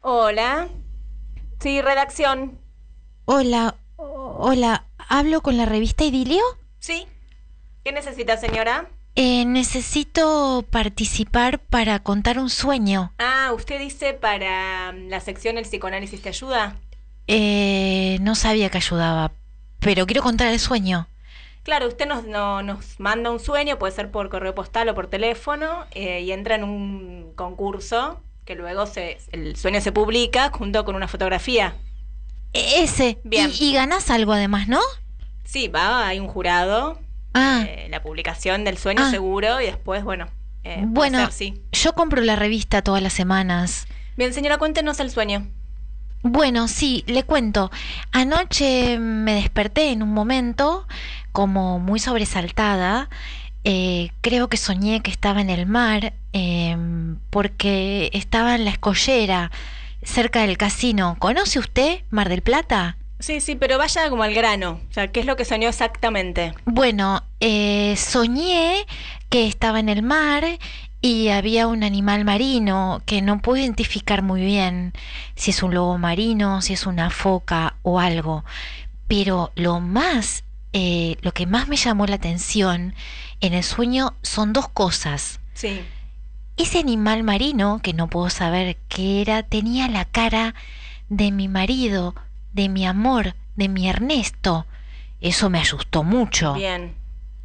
Hola. Sí, redacción. Hola, hola, ¿hablo con la revista Idilio? Sí. ¿Qué necesita, señora? Eh, necesito participar para contar un sueño. Ah, usted dice para mm, la sección El psicoanálisis te ayuda. Eh, no sabía que ayudaba, pero quiero contar el sueño. Claro, usted nos, no- nos manda un sueño, puede ser por correo postal o por teléfono, eh, y entra en un concurso que luego se, el sueño se publica junto con una fotografía. E- ese. Bien. Y, y ganás algo además, ¿no? Sí, va, hay un jurado, Ah, eh, la publicación del sueño Ah. seguro, y después, bueno, eh, bueno, ser, sí. yo compro la revista todas las semanas. Bien, señora, cuéntenos el sueño. Bueno, sí, le cuento. Anoche me desperté en un momento como muy sobresaltada. Eh, creo que soñé que estaba en el mar em, porque estaba en la escollera cerca del casino. ¿Conoce usted Mar del Plata? Sí, sí, pero vaya como al grano. O sea, ¿qué es lo que soñó exactamente? Bueno, eh, soñé que estaba en el mar y había un animal marino que no puedo identificar muy bien si es un lobo marino, si es una foca o algo. Pero lo más, eh, lo que más me llamó la atención en el sueño son dos cosas. Sí. Ese animal marino, que no puedo saber qué era, tenía la cara de mi marido, de mi amor, de mi Ernesto. Eso me asustó mucho. Bien.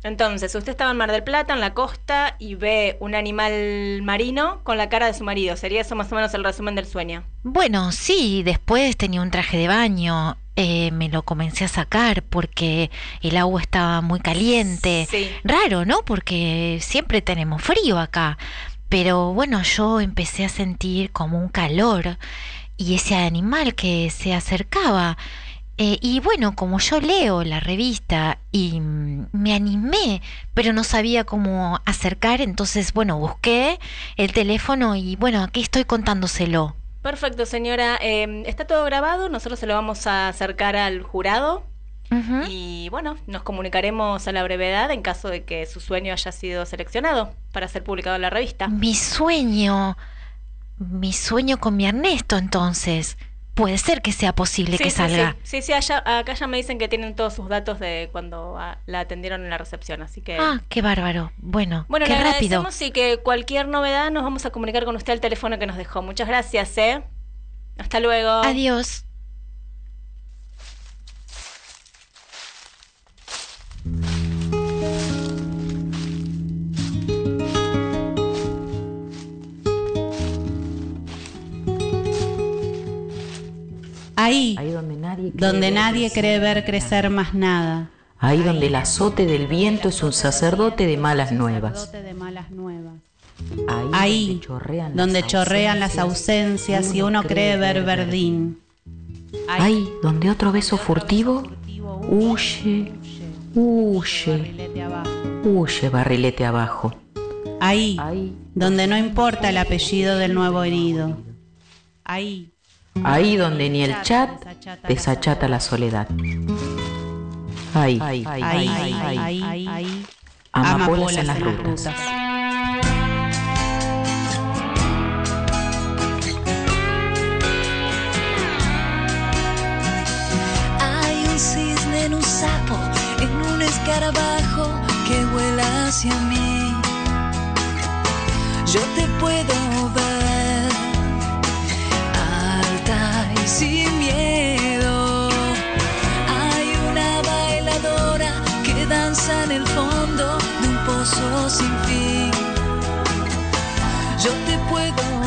Entonces, usted estaba en Mar del Plata, en la costa, y ve un animal marino con la cara de su marido. ¿Sería eso más o menos el resumen del sueño? Bueno, sí, después tenía un traje de baño. eh, me lo comencé a sacar porque el agua estaba muy caliente. Sí. Raro, ¿no? Porque siempre tenemos frío acá. Pero bueno, yo empecé a sentir como un calor y ese animal que se acercaba. Eh, y bueno, como yo leo la revista y me animé, pero no sabía cómo acercar, entonces bueno, busqué el teléfono y bueno, aquí estoy contándoselo. Perfecto, señora. Eh, está todo grabado. Nosotros se lo vamos a acercar al jurado. Y bueno, nos comunicaremos a la brevedad en caso de que su sueño haya sido seleccionado para ser publicado en la revista. Mi sueño, mi sueño con mi Ernesto entonces. Puede ser que sea posible Sí, que salga. Sí, sí, sí, allá- acá ya me dicen que tienen todos sus datos de cuando ah, la atendieron en la recepción, así que... Ah, qué bárbaro. Bueno, Bueno, qué le rápido. agradecemos y que cualquier novedad nos vamos a comunicar con usted al teléfono que nos dejó. Muchas gracias, ¿eh? Hasta luego. Adiós. Ahí, Ahí donde nadie cree donde ver nadie crecer cree ver crecer más nada. Ahí donde el azote del viento es un sacerdote de malas nuevas. Ahí, donde chorrean las ausencias y uno cree ver verdín. Ahí donde otro beso furtivo huye, huye, Barrilete abajo. huye barrilete abajo. Ahí, Ahí, donde no importa el apellido del nuevo herido. Ahí, ahí donde ni el chat desachata la soledad. Ahí, ahí, ahí, ahí, ahí, ahí, amapolas en las rutas. Hay un cisne en un sapo, en un escarabajo que vuela hacia mí. Yo te puedo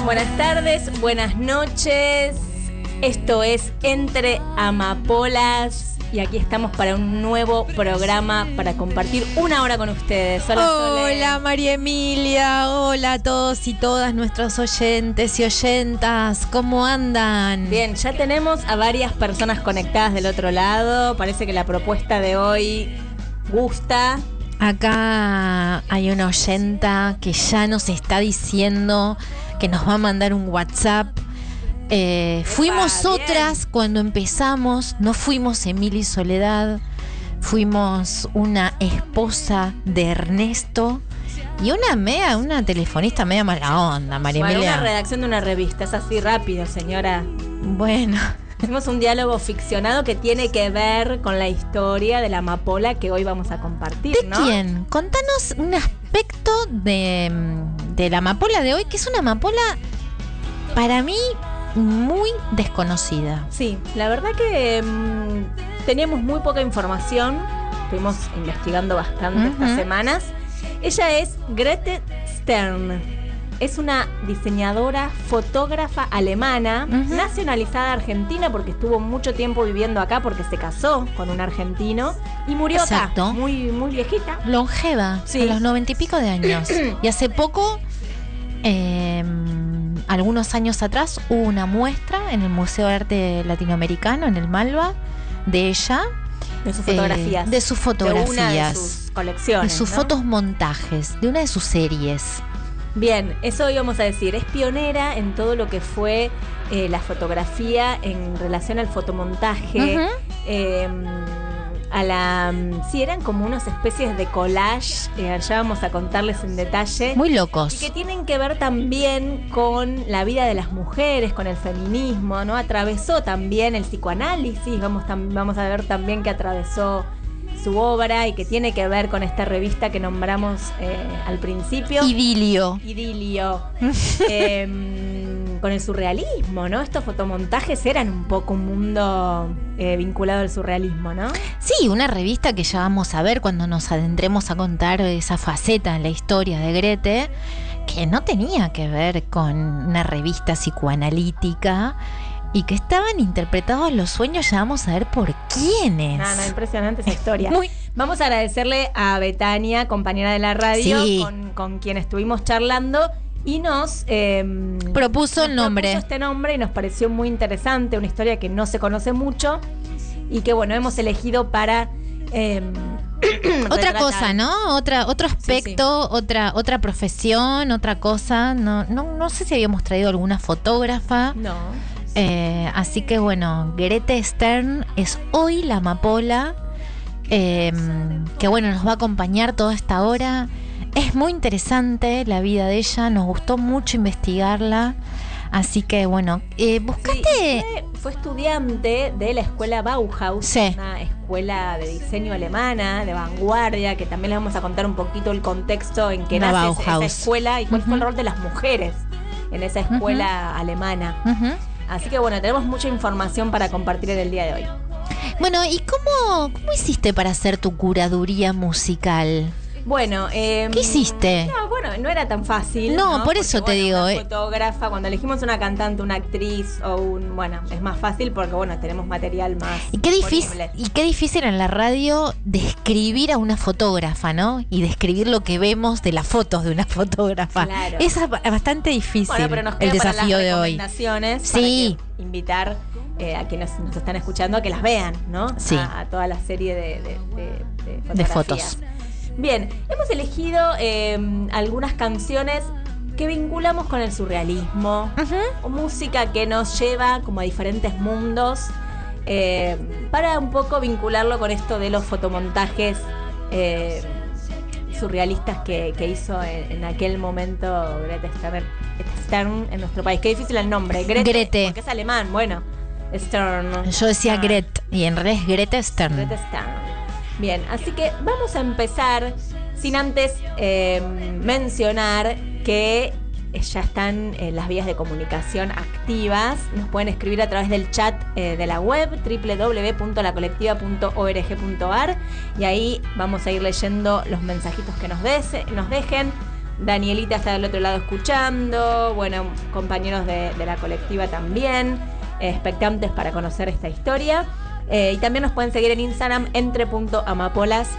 Buenas tardes, buenas noches. Esto es Entre Amapolas y aquí estamos para un nuevo programa para compartir una hora con ustedes. Hola, María Emilia, hola a todos y todas nuestros oyentes y oyentas, ¿cómo andan? Bien, ya tenemos a varias personas conectadas del otro lado. Parece que la propuesta de hoy gusta. Acá hay una oyenta que ya nos está diciendo que nos va a mandar un WhatsApp. Eh, fuimos otras cuando empezamos, no fuimos Emilia y Soledad, fuimos una esposa de Ernesto Y una media, una telefonista media mala onda, María Bueno, Emilia. una redacción de una revista, es así rápido, señora. Bueno. Hicimos un diálogo ficcionado que tiene que ver con la historia de la amapola que hoy vamos a compartir, ¿De ¿no? quién? Contanos un aspecto de, mm, de la amapola de hoy, que es una amapola para mí muy desconocida. Sí, la verdad que mm, teníamos muy poca información, estuvimos investigando bastante estas semanas. Ella es Grete Stern. Es una diseñadora, fotógrafa alemana, nacionalizada argentina porque estuvo mucho tiempo viviendo acá porque se casó con un argentino y murió Exacto. acá, muy, muy viejita. Longeva, Sí. a los noventa y pico de años. y hace poco, eh, algunos años atrás, hubo una muestra en el Museo de Arte Latinoamericano, en el Malva, de ella, De sus eh, fotografías. de sus De fotografías. una de sus colecciones. de sus ¿no? fotos montajes, de una de sus series. Bien, eso íbamos a decir. Es pionera en todo lo que fue eh, la fotografía en relación al fotomontaje. Eh, a la. Sí, eran como unas especies de collage. eh, ya vamos a contarles en detalle. Muy y locos. que tienen que ver también con la vida de las mujeres, con el feminismo, ¿no? Atravesó también el psicoanálisis, vamos, tam- vamos a ver también que atravesó su obra y que tiene que ver con esta revista que nombramos eh, al principio. Idilio. idilio, em, con el surrealismo, ¿no? Estos fotomontajes eran un poco un mundo eh, vinculado al surrealismo, ¿no? Sí, una revista que ya vamos a ver cuando nos adentremos a contar esa faceta en la historia de Grete, que no tenía que ver con una revista psicoanalítica y que estaban interpretados los sueños, ya vamos a ver por quiénes. No, no, impresionante esa historia. Muy, Vamos a agradecerle a Betania, compañera de la radio, Sí. con, con quien estuvimos charlando y nos em, Propuso nos el nombre. propuso este nombre y nos pareció muy interesante, una historia que no se conoce mucho y que bueno, hemos elegido para em, Otra cosa, ¿no? Otra, otro aspecto, otra, otra profesión, otra cosa. No, no, no sé si habíamos traído alguna fotógrafa. No. Eh, así que bueno, Grete Stern es hoy la amapola, eh, que bueno, nos va a acompañar toda esta hora. Es muy interesante la vida de ella, nos gustó mucho investigarla. Así que bueno, eh, Sí, buscaste... y fue, fue estudiante de la escuela Bauhaus, Sí. una escuela de diseño alemana, de vanguardia, que también les vamos a contar un poquito el contexto en que Una nace esa- Bauhaus. esa escuela y cuál fue el rol de las mujeres en esa escuela alemana. Así que bueno, tenemos mucha información para compartir en el día de hoy. Bueno, ¿y cómo, cómo hiciste para hacer tu curaduría musical? Bueno, eh, ¿Qué hiciste? No, bueno, no era tan fácil. No, por eso Porque, te bueno, digo, Una eh. fotógrafa, cuando elegimos una cantante, una actriz o un. Bueno, es más fácil porque, bueno, tenemos material más. Y qué difícil, y qué difícil en la radio describir a una fotógrafa, ¿no? Y describir lo que vemos de las fotos de una fotógrafa. Claro. Es ba- bastante difícil Bueno, pero nos el queda para desafío las de hoy. Sí. para que invitar eh, a quienes nos están escuchando a que las vean, ¿no? Sí. A, a toda la serie de, de- de- de fotos. Bien, hemos elegido eh, algunas canciones que vinculamos con el surrealismo, o música que nos lleva como a diferentes mundos, eh, para un poco vincularlo con esto de los fotomontajes eh, surrealistas que, que hizo en, en aquel momento Greta Stern, Stern en nuestro país. Qué difícil el nombre, Grete. porque es alemán, bueno, Stern. Yo decía Ah. Gret, y en realidad es Greta Stern. Greta Stern. Bien, así que vamos a empezar sin antes eh, mencionar que ya están eh, las vías de comunicación activas. Nos pueden escribir a través del chat eh, de la web www.lacolectiva.org.ar y ahí vamos a ir leyendo los mensajitos que nos, dese- nos dejen. Danielita está del otro lado escuchando, bueno, compañeros de, de la colectiva también, eh, expectantes para conocer esta historia. Eh, y también nos pueden seguir en Instagram entre.amapolas,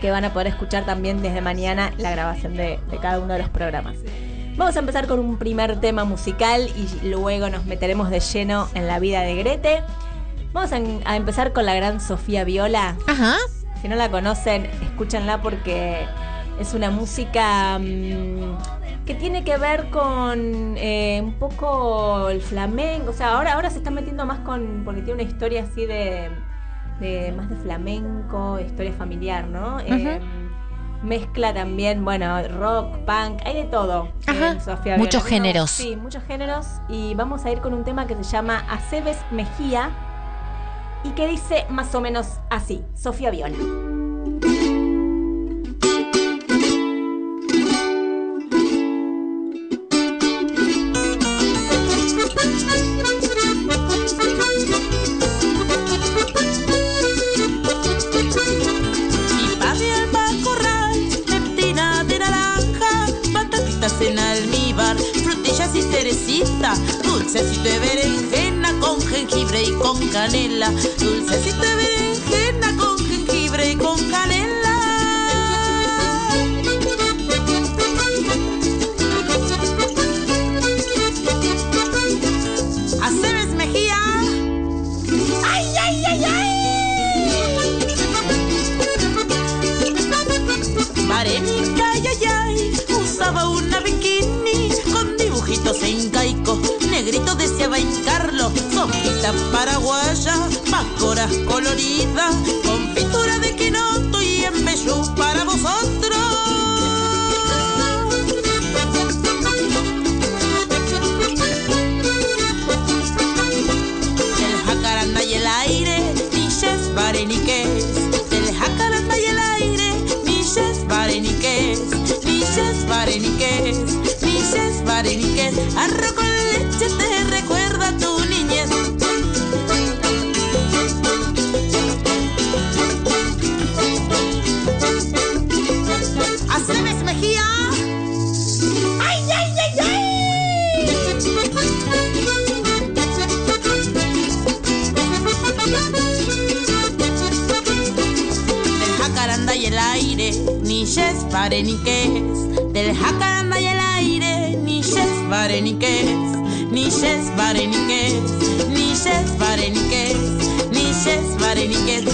que van a poder escuchar también desde mañana la grabación de, de cada uno de los programas. Vamos a empezar con un primer tema musical y luego nos meteremos de lleno en la vida de Grete. Vamos a, a empezar con la gran Sofía Viola. Ajá. Si no la conocen, escúchenla porque es una música mm, que tiene que ver con eh, un poco el flamenco. O sea, ahora, ahora se está metiendo más con. porque tiene una historia así de. de- más de flamenco, historia familiar, ¿no? Eh, mezcla también, bueno, rock, punk, hay de todo. Ajá. muchos géneros. Sí, muchos géneros. Y vamos a ir con un tema que se llama Aceves Mejía y que dice más o menos así, Sofía Viola. Pare ni es. Del jacaranda y el aire, ni yes, pare ni es. Ni yes, pare ni es. Ni yes, pare ni es. Ni yes, pare ni es.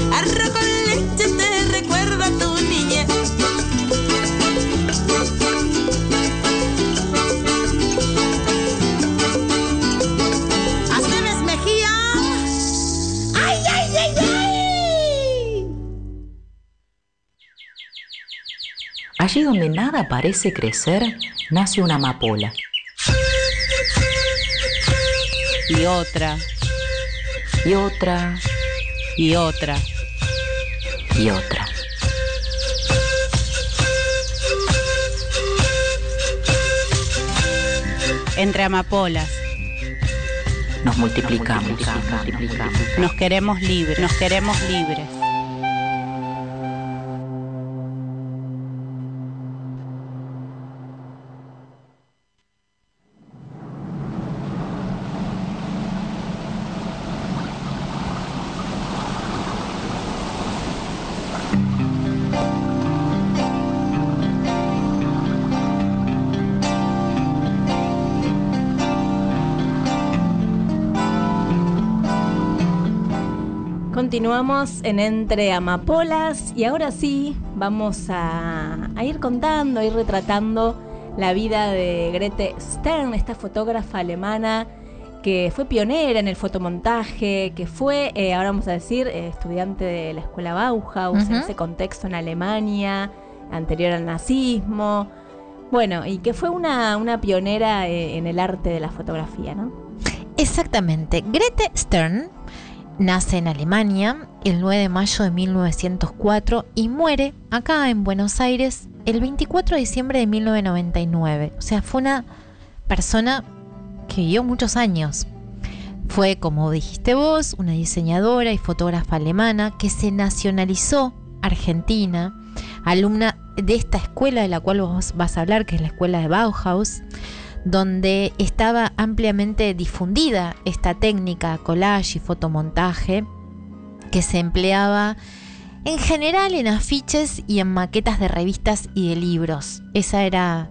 Allí donde nada parece crecer, nace una amapola. Y otra, Y otra, y otra. y otra. Entre amapolas. Nos multiplicamos, multiplicamos. Nos queremos libres, nos queremos libres. Continuamos en Entre Amapolas y ahora sí vamos a, a ir contando, a ir retratando la vida de Grete Stern, esta fotógrafa alemana que fue pionera en el fotomontaje, que fue, eh, ahora vamos a decir, eh, estudiante de la escuela Bauhaus, en ese contexto en Alemania, anterior al nazismo. Bueno, y que fue una, una pionera eh, en el arte de la fotografía, ¿no? Exactamente. Grete Stern nace en Alemania el 9 de mayo de 1904 y muere acá en Buenos Aires el 24 de diciembre de 1999. O sea, fue una persona que vivió muchos años. Fue, como dijiste vos, una diseñadora y fotógrafa alemana que se nacionalizó argentina, alumna de esta escuela de la cual vos vas a hablar, que es la escuela de Bauhaus, donde estaba ampliamente difundida esta técnica collage y fotomontaje que se empleaba en general en afiches y en maquetas de revistas y de libros. Esa era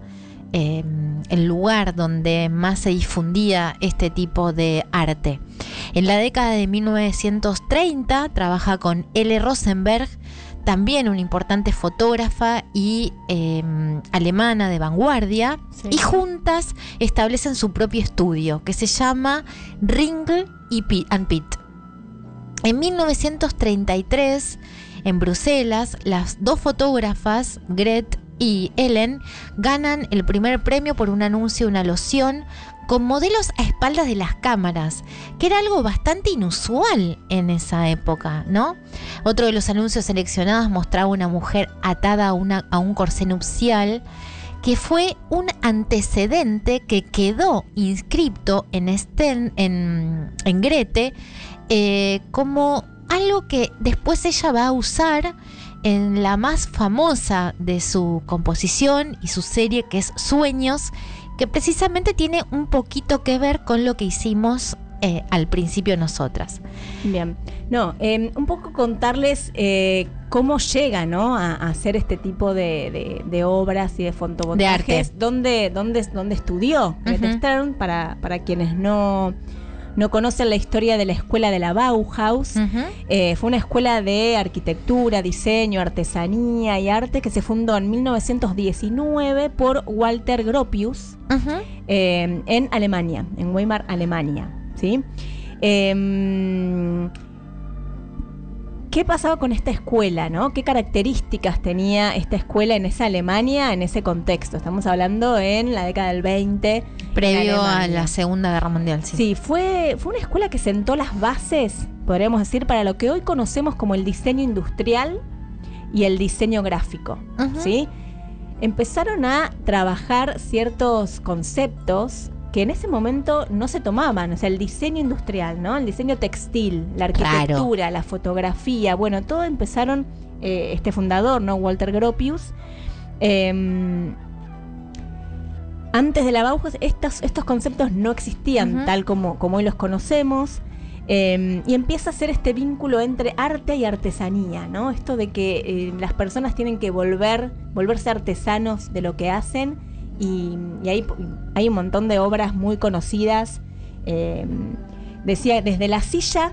eh, el lugar donde más se difundía este tipo de arte. En la década de 1930 trabaja con L. Rosenberg, también una importante fotógrafa y eh, alemana de vanguardia, Sí. y juntas establecen su propio estudio que se llama Ringel y and Pitt. En 1933 En Bruselas, las dos fotógrafas, Gret y Ellen, ganan el primer premio por un anuncio de una loción con modelos a espaldas de las cámaras, que era algo bastante inusual en esa época, ¿no? Otro de los anuncios seleccionados mostraba una mujer atada a, una, a un corsé nupcial, que fue un antecedente que quedó inscripto en, Sten, en, en Grete eh, como algo que después ella va a usar en la más famosa de su composición y su serie que es Sueños que precisamente tiene un poquito que ver con lo que hicimos eh, al principio nosotras. Bien, no, em, un poco contarles eh, cómo llega ¿no? a, hacer este tipo de, obras y de fotomontajes. De ¿Dónde, dónde, dónde estudió Stern? Para, para quienes no no conocen la historia de la escuela de la Bauhaus. Eh, fue una escuela de arquitectura, diseño, artesanía y arte que se fundó en 1919 por Walter Gropius eh, en Alemania, en Weimar, Alemania. ¿sí? Em, ¿Qué pasaba con esta escuela? ¿no? ¿Qué características tenía esta escuela en esa Alemania, en ese contexto? Estamos hablando en la década del 20. Previo a la Segunda Guerra Mundial, sí. Sí, fue, fue una escuela que sentó las bases, podríamos decir, para lo que hoy conocemos como el diseño industrial y el diseño gráfico. ¿sí? Empezaron a trabajar ciertos conceptos que en ese momento no se tomaban, o sea, el diseño industrial, ¿no? El diseño textil, la arquitectura, la fotografía, bueno, todo empezaron, eh, este fundador, ¿no? Walter Gropius, em, antes de la Bauhaus estos, estos conceptos no existían tal como, como hoy los conocemos. Em, y empieza a ser este vínculo entre arte y artesanía, ¿no? Esto de que eh, las personas tienen que volver, volverse artesanos de lo que hacen y, hay, hay, un montón de obras muy conocidas. Eh, decía, desde la silla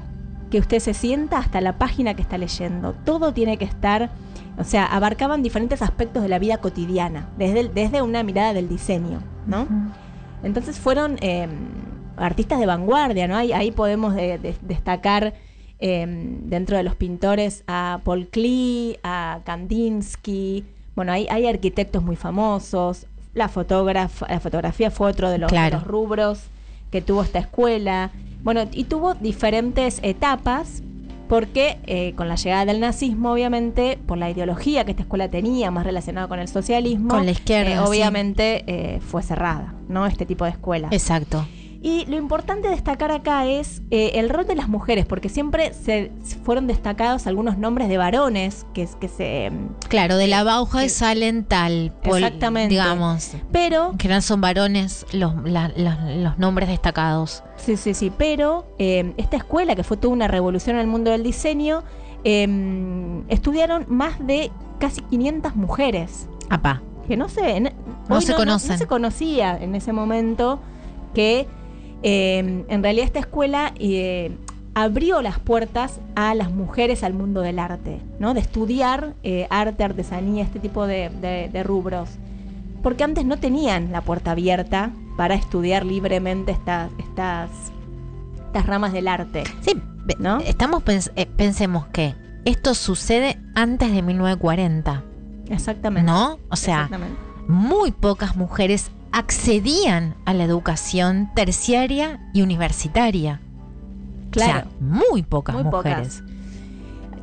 que usted se sienta hasta la página que está leyendo. Todo tiene que estar, o sea, abarcaban diferentes aspectos de la vida cotidiana, desde, desde una mirada del diseño, ¿no? Entonces fueron eh, artistas de vanguardia, ¿no? Ahí, ahí podemos destacar eh, dentro de los pintores a Paul Klee, a Kandinsky, bueno, hay, hay arquitectos muy famosos, la, la fotografía fue otro de los, rubros que tuvo esta escuela. Bueno, y tuvo diferentes etapas porque eh, con la llegada del nazismo, obviamente, por la ideología que esta escuela tenía, más relacionada con el socialismo, con la izquierda, eh, obviamente eh, fue cerrada, ¿no? Este tipo de escuela. Exacto. Y lo importante destacar acá es eh, el rol de las mujeres, porque siempre se fueron destacados algunos nombres de varones que, que se... Mm, claro, de la Bauhaus salen tal, exactamente. digamos. Pero... Que no son varones los, los, nombres destacados. Sí, sí, sí. Pero eh, esta escuela, que fue toda una revolución en el mundo del diseño, em, estudiaron más de casi 500 mujeres. Apá. Que no sé, no, se conocen. no se conocía en ese momento que Em, en realidad esta escuela eh, abrió las puertas a las mujeres al mundo del arte, ¿no? De estudiar eh, arte, artesanía, este tipo de, rubros. Porque antes no tenían la puerta abierta para estudiar libremente estas, estas, estas ramas del arte. Sí, ¿no? Estamos eh, pensemos que esto sucede antes de 1940. Exactamente. ¿No? O sea, muy pocas mujeres accedían a la educación terciaria y universitaria. Claro. muy pocas mujeres.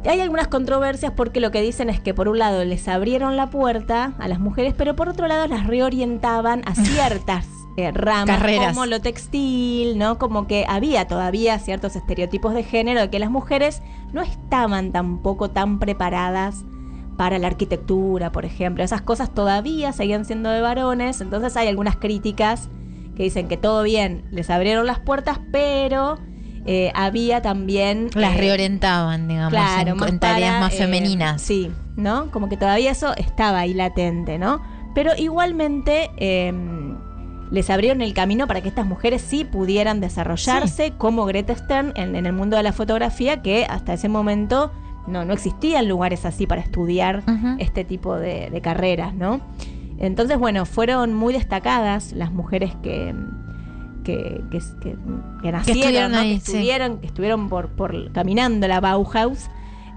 Hay algunas controversias porque lo que dicen es que por un lado les abrieron la puerta a las mujeres, pero por otro lado las reorientaban a ciertas eh, ramas como lo textil, ¿no? Como que había todavía ciertos estereotipos de género de que las mujeres no estaban tampoco tan preparadas para la arquitectura, por ejemplo. Esas cosas todavía seguían siendo de varones, entonces hay algunas críticas que dicen que todo bien, les abrieron las puertas, pero eh, había también... Las eh, reorientaban, digamos, claro, en, tareas más eh, femeninas. Sí, ¿no? Como que todavía eso estaba ahí latente, ¿no? Pero igualmente em, les abrieron el camino para que estas mujeres sí pudieran desarrollarse como Greta Stern en, en el mundo de la fotografía, que hasta ese momento no, no existían lugares así para estudiar este tipo de, carreras, ¿no? Entonces, bueno, fueron muy destacadas las mujeres que, que, que, nacieron, que, estuvieron, que estuvieron por, por caminando la Bauhaus.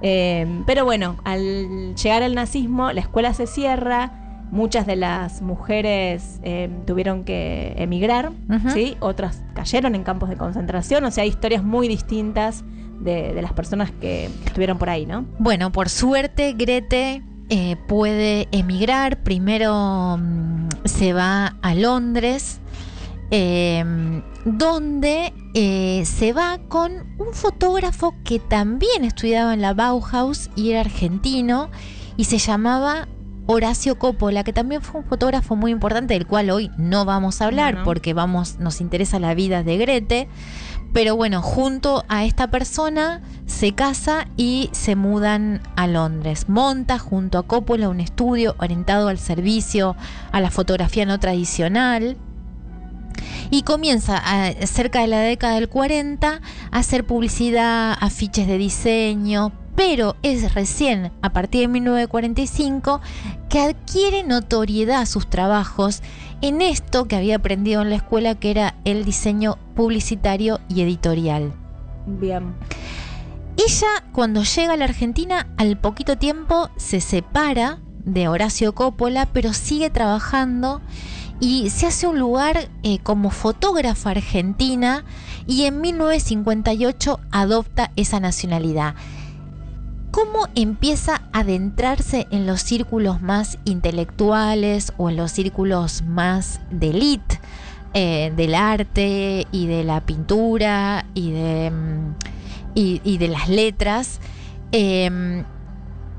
Eh, pero bueno, al llegar al nazismo, la escuela se cierra, muchas de las mujeres eh, tuvieron que emigrar, ¿sí? otras cayeron en campos de concentración, o sea, hay historias muy distintas de, las personas que estuvieron por ahí, ¿no? Bueno, por suerte, Grete eh, puede emigrar. Primero mm, se va a Londres, em, donde eh, se va con un fotógrafo que también estudiaba en la Bauhaus y era argentino y se llamaba Horacio Coppola, que también fue un fotógrafo muy importante, del cual hoy no vamos a hablar porque vamos, nos interesa la vida de Grete. Pero bueno, junto a esta persona se casa y se mudan a Londres. Monta junto a Coppola un estudio orientado al servicio, a la fotografía no tradicional. Y comienza cerca de la década del 40 a hacer publicidad, afiches de diseño, pero es recién a partir de 1945 que adquiere notoriedad sus trabajos en esto que había aprendido en la escuela que era el diseño publicitario y editorial. Bien. Ella cuando llega a la Argentina al poquito tiempo se separa de Horacio Coppola, pero sigue trabajando y se hace un lugar eh, como fotógrafa argentina y en 1958 adopta esa nacionalidad cómo empieza a adentrarse en los círculos más intelectuales o en los círculos más de élite eh, del arte y de la pintura y de, mm, y, de las letras. Em,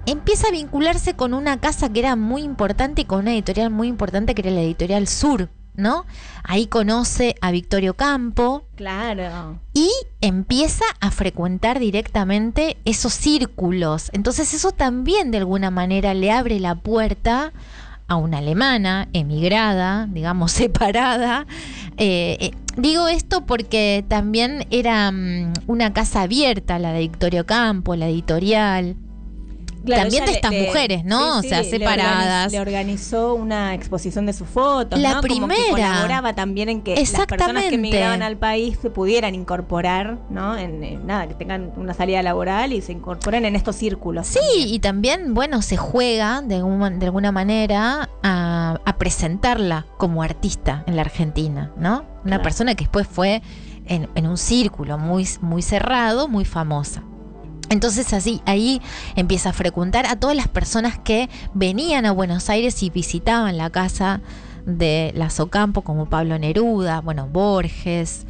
empieza a vincularse con una casa que era muy importante y con una editorial muy importante que era la editorial Sur, ¿no? Ahí conoce a Victorio Campo. Claro. Y empieza a frecuentar directamente esos círculos. Entonces eso también de alguna manera le abre la puerta a una alemana emigrada, digamos, separada. Eh, eh, digo esto porque también era mm, una casa abierta, la de Victorio Campo, la editorial también de estas mujeres, ¿no? o sea, separadas. Le organizó, una exposición de sus fotos. La primera. Como que colaboraba también en que las personas que emigraban al país se pudieran incorporar, ¿no? En, nada, que tengan una salida laboral y se incorporen en estos círculos. Sí, y también, bueno, se juega de, de alguna manera a, presentarla como artista en la Argentina, ¿no? Una persona que después fue en, en un círculo muy, muy cerrado, muy famosa. Entonces así, ahí empieza a frecuentar a todas las personas que venían a Buenos Aires y visitaban la casa de la Socampo, como Pablo Neruda, bueno, Borges,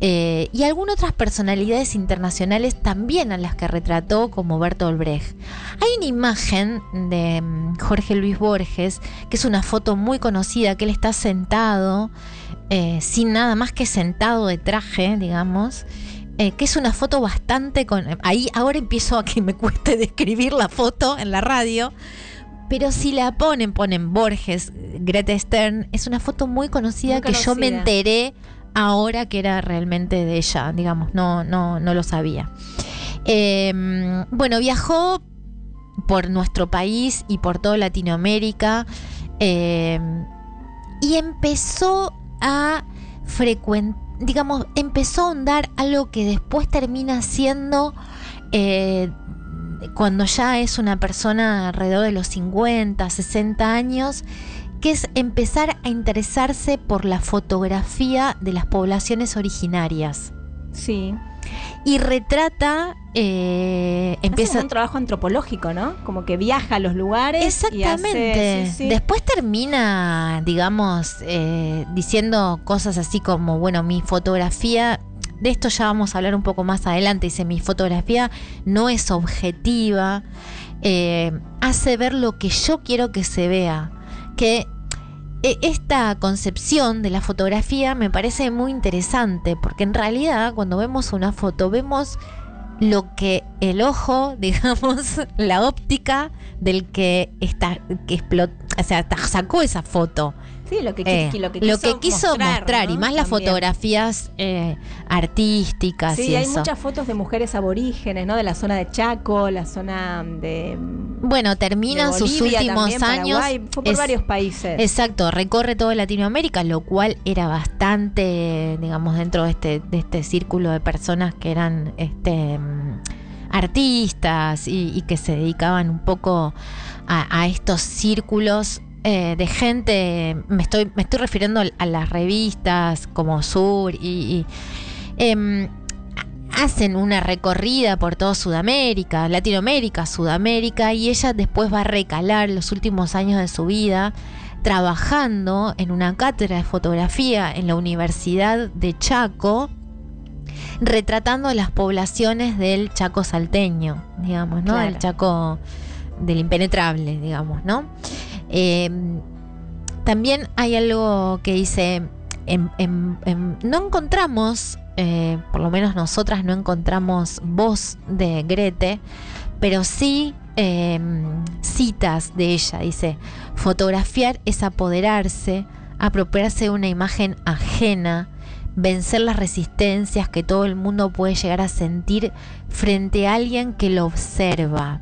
eh, y algunas otras personalidades internacionales también a las que retrató, como Bertolt Brecht. Hay una imagen de mm, Jorge Luis Borges, que es una foto muy conocida, que él está sentado, eh, sin nada más que sentado de traje, digamos, eh, que es una foto bastante con... Ahí ahora empiezo a que me cueste describir la foto en la radio, pero si la ponen, ponen Borges, Greta Stern, es una foto muy conocida, que yo me enteré ahora que era realmente de ella, digamos, no, no, no lo sabía. Em, bueno, viajó por nuestro país y por toda Latinoamérica em, y empezó a frecuentar digamos, empezó a ahondar algo que después termina siendo, eh, cuando ya es una persona alrededor de los 50, 60 años, que es empezar a interesarse por la fotografía de las poblaciones originarias. Sí y retrata eh, empieza un trabajo antropológico, ¿no? Como que viaja a los lugares. Exactamente. Después termina, digamos, eh, diciendo cosas así como, bueno, mi fotografía. De esto ya vamos a hablar un poco más adelante. Dice, mi fotografía no es objetiva. Eh, hace ver lo que yo quiero que se vea. Que esta concepción de la fotografía me parece muy interesante porque en realidad cuando vemos una foto vemos lo que el ojo, digamos, la óptica del que está que explotó, o sea, sacó esa foto Sí, lo que, eh, lo que quiso, mostrar, y más las fotografías eh, artísticas. Sí, hay muchas fotos de mujeres aborígenes, ¿no? De la zona de Chaco, la zona de. Bueno, termina sus últimos años. fue por varios países. Exacto, recorre toda Latinoamérica, lo cual era bastante, digamos, dentro de este, de este círculo de personas que eran este artistas y, que se dedicaban un poco a, estos círculos eh, de gente, me estoy, me estoy refiriendo a las revistas como Sur y, em, hacen una recorrida por toda Sudamérica, Latinoamérica, Sudamérica, y ella después va a recalar los últimos años de su vida trabajando en una cátedra de fotografía en la Universidad de Chaco, retratando las poblaciones del Chaco salteño, digamos, ¿no? Del Chaco del impenetrable, digamos, ¿no? Eh, también hay algo que dice, no encontramos, eh, por lo menos nosotras no encontramos voz de Grete, pero sí Em, citas de ella. Dice, fotografiar es apoderarse, apropiarse de una imagen ajena, vencer las resistencias que todo el mundo puede llegar a sentir frente a alguien que lo observa.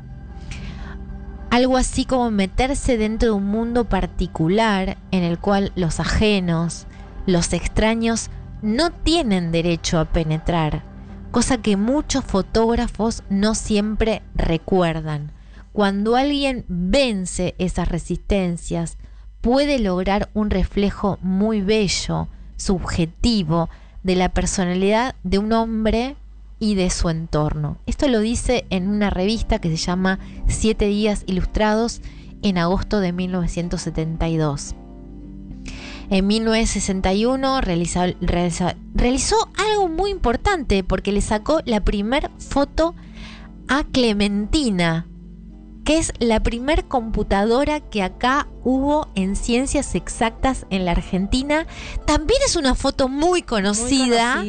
Algo así como meterse dentro de un mundo particular en el cual los ajenos, los extraños, no tienen derecho a penetrar, cosa que muchos fotógrafos no siempre recuerdan. Cuando alguien vence esas resistencias, puede lograr un reflejo muy bello, subjetivo, de la personalidad de un hombre y de su entorno. Esto lo dice en una revista que se llama Siete Días Ilustrados en agosto de 1972. En 1961 realizó algo muy importante porque le sacó la primer foto a Clementina, que es la primer computadora que acá hubo en ciencias exactas en la Argentina. También es una foto muy conocida.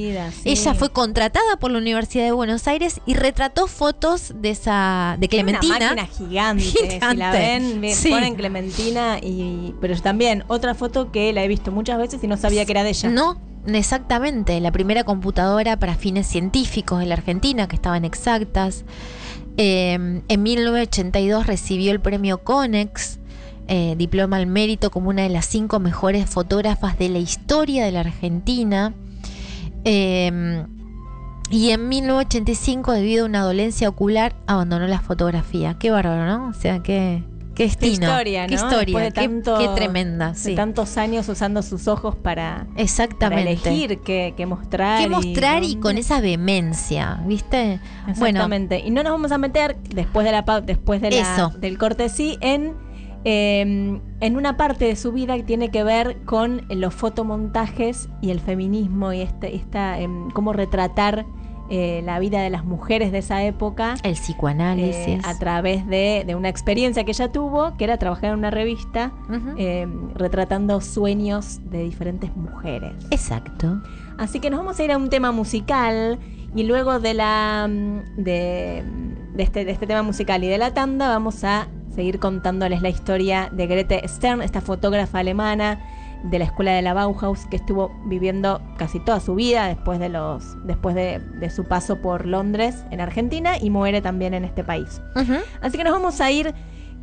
Ella fue contratada por la Universidad de Buenos Aires y retrató fotos de esa de Clementina. Una máquina gigante. Si la ven, ponen Clementina y pero también otra foto que la he visto muchas veces y no sabía que era de ella. No, exactamente, la primera computadora para fines científicos en la Argentina que estaban exactas. Em, en 1982 recibió el premio Conex, eh, diploma al mérito como una de las cinco mejores fotógrafas de la historia de la Argentina. Em, y en 1985, debido a una dolencia ocular, abandonó la fotografía. Qué bárbaro, ¿no? O sea, qué, Qué historia, Qué historia, qué, tremenda. Sí. De tantos años usando sus ojos para, Exactamente. elegir qué, mostrar. Qué mostrar y, con esa vehemencia, ¿viste? Exactamente. y no nos vamos a meter después de la después de la, del corte sí en em, en una parte de su vida que tiene que ver con los fotomontajes y el feminismo y este, esta, em, cómo retratar eh, la vida de las mujeres de esa época. El psicoanálisis. Eh, a través de, una experiencia que ella tuvo, que era trabajar en una revista eh, retratando sueños de diferentes mujeres. Exacto. Así que nos vamos a ir a un tema musical y luego de la mm, de, este, de este tema musical y de la tanda vamos a seguir contándoles la historia de Grete Stern, esta fotógrafa alemana de la escuela de la Bauhaus que estuvo viviendo casi toda su vida después de los después de, su paso por Londres en Argentina y muere también en este país. Así que nos vamos a ir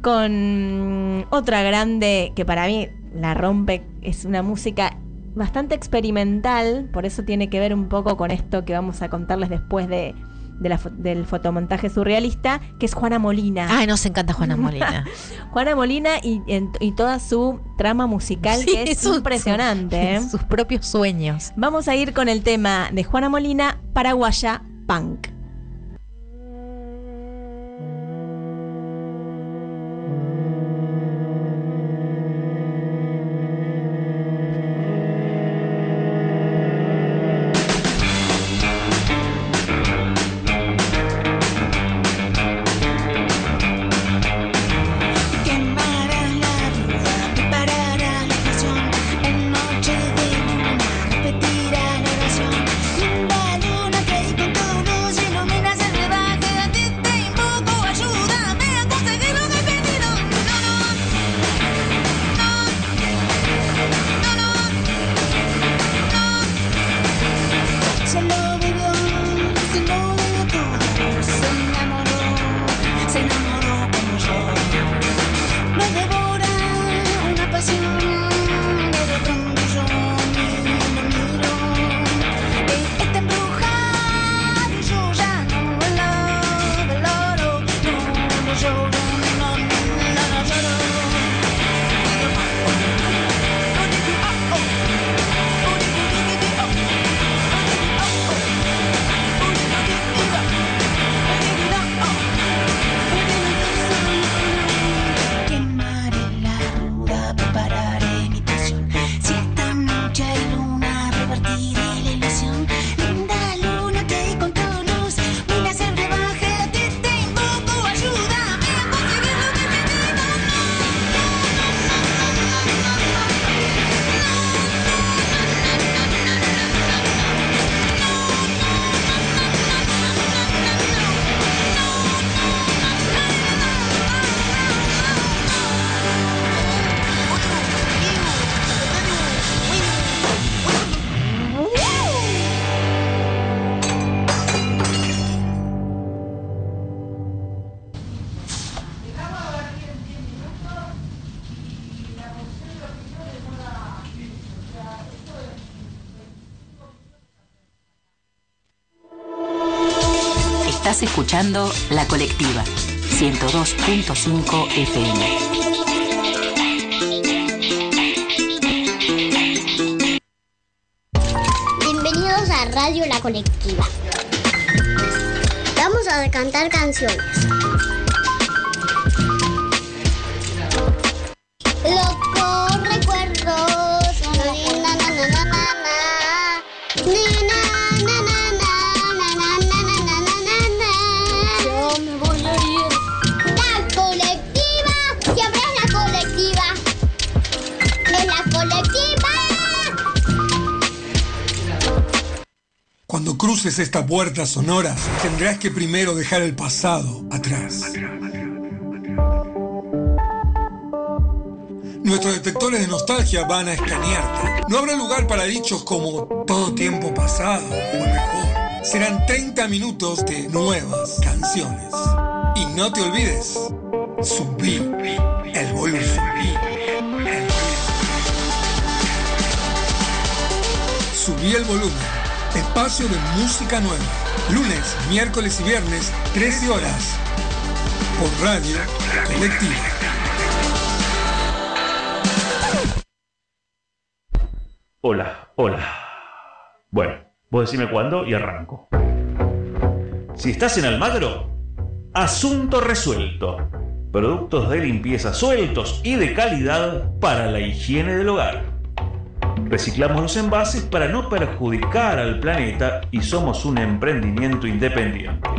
con otra grande que para mí la rompe, es una música bastante experimental, por eso tiene que ver un poco con esto que vamos a contarles después de del fotomontaje surrealista, que es Juana Molina. Ah, nos encanta Juana Molina. Juana Molina y, toda su trama musical, que es impresionante. ¿eh? Sus propios sueños. Vamos a ir con el tema de Juana Molina, Paraguaya Punk. La Colectiva, 102.5 FM. Bienvenidos a Radio La Colectiva. Vamos a cantar canciones. Esta puerta sonora, tendrás que primero dejar el pasado atrás. Nuestros detectores de nostalgia van a escanearte. No habrá lugar para dichos como todo tiempo pasado o mejor. Serán 30 minutos de nuevas canciones. Y no te olvides, subí el volumen. Subí el volumen. Espacio de música nueva. Lunes, miércoles y viernes, 13 horas. Por Radio Colectiva. Hola, hola. Bueno, vos decime cuándo y arranco. Si estás en Almagro, asunto resuelto. Productos de limpieza sueltos y de calidad para la higiene del hogar. Reciclamos los envases para no perjudicar al planeta y somos un emprendimiento independiente.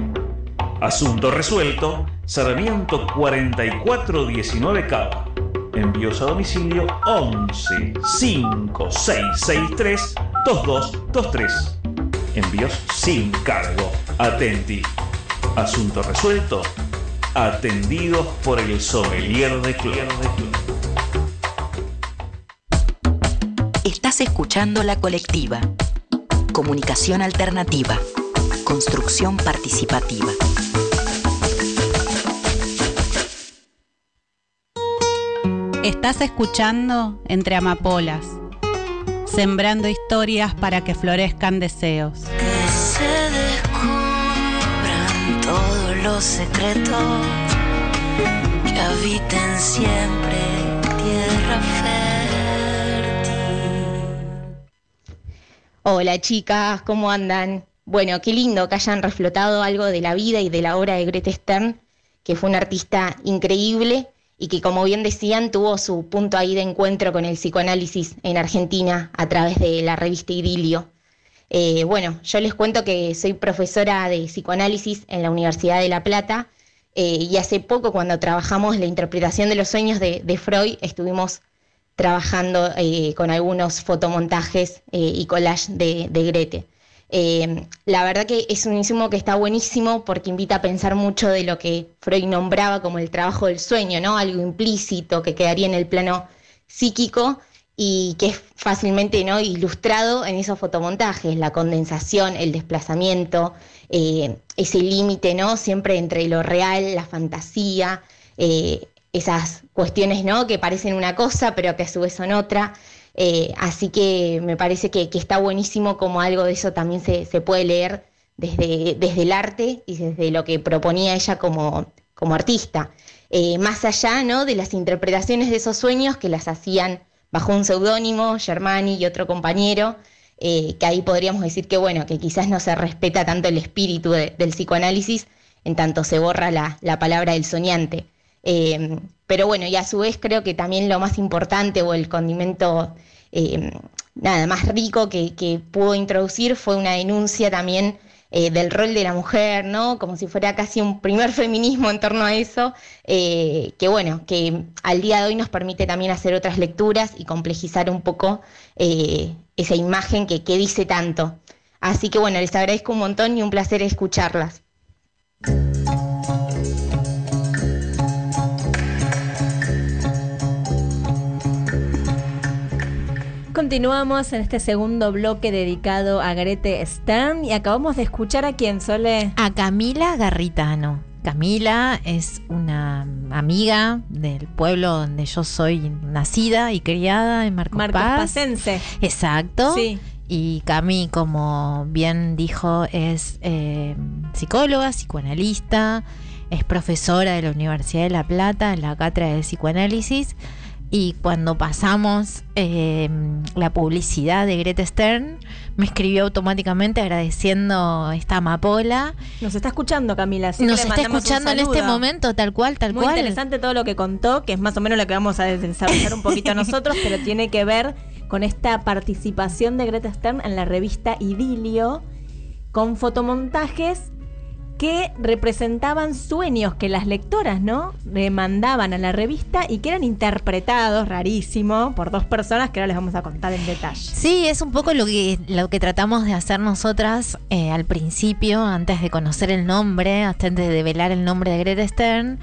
Asunto resuelto, Sarmiento 4419 Cava. Envíos a domicilio 11 5663 2223. Envíos sin cargo. Atenti. Asunto resuelto. Atendidos por el sommelier de club. Estás escuchando La Colectiva. Comunicación alternativa. Construcción participativa. Estás escuchando Entre Amapolas, sembrando historias para que florezcan deseos. Que se descubran todos los secretos que habiten siempre tierra fértil. Hola chicas, ¿cómo andan? Bueno, qué lindo que hayan reflotado algo de la vida y de la obra de Greta Stern, que fue una artista increíble y que, como bien decían, tuvo su punto ahí de encuentro con el psicoanálisis en Argentina a través de la revista Idilio. Eh, bueno, yo les cuento que soy profesora de psicoanálisis en la Universidad de La Plata eh, y hace poco cuando trabajamos la interpretación de los sueños de Freud estuvimos trabajando eh, con algunos fotomontajes eh, y collage de, de Grete. Eh, la verdad que es un insumo que está buenísimo porque invita a pensar mucho de lo que Freud nombraba como el trabajo del sueño, ¿no? Algo implícito que quedaría en el plano psíquico y que es fácilmente ¿no? ilustrado en esos fotomontajes, la condensación, el desplazamiento, ese límite, ¿no? Siempre entre lo real, la fantasía, eh, esas cuestiones, ¿no? Que parecen una cosa, pero que a su vez son otra. Eh, así que me parece que, está buenísimo como algo de eso también se, se, puede leer desde, desde el arte y desde lo que proponía ella como, como artista. Eh, más allá ¿no? de las interpretaciones de esos sueños que las hacían bajo un seudónimo, Germani y otro compañero, eh, que ahí podríamos decir que bueno, que quizás no se respeta tanto el espíritu de, del psicoanálisis, en tanto se borra la, la palabra del soñante. Eh, pero bueno, y a su vez creo que también lo más importante o el condimento eh, nada más rico que, que, pudo introducir fue una denuncia también eh, del rol de la mujer, ¿no? Como si fuera casi un primer feminismo en torno a eso, eh, que bueno, que al día de hoy nos permite también hacer otras lecturas y complejizar un poco eh, esa imagen que, que dice tanto. Así que bueno, les agradezco un montón y un placer escucharlas. Continuamos en este segundo bloque dedicado a Grete Stern y acabamos de escuchar a quién, Sole. A Camila Garritano. Camila es una amiga del pueblo donde yo soy nacida y criada, en Marcos, Marcos Paz. Pacense. Exacto. Sí. y Cami, como bien dijo, es eh, psicóloga, psicoanalista, es profesora de la Universidad de La Plata en la cátedra de psicoanálisis. Y cuando pasamos eh, la publicidad de Greta Stern, me escribió automáticamente agradeciendo esta amapola. Nos está escuchando Camila. así Nos está escuchando en este momento, tal cual, tal Muy cual. interesante todo lo que contó, que es más o menos lo que vamos a desarrollar un poquito nosotros, pero tiene que ver con esta participación de Greta Stern en la revista Idilio, con fotomontajes que representaban sueños que las lectoras, ¿no? Le mandaban a la revista y que eran interpretados, rarísimo, por dos personas que ahora les vamos a contar en detalle. Sí, es un poco lo que, lo que tratamos de hacer nosotras eh, al principio, antes de conocer el nombre, antes de develar el nombre de Greta Stern.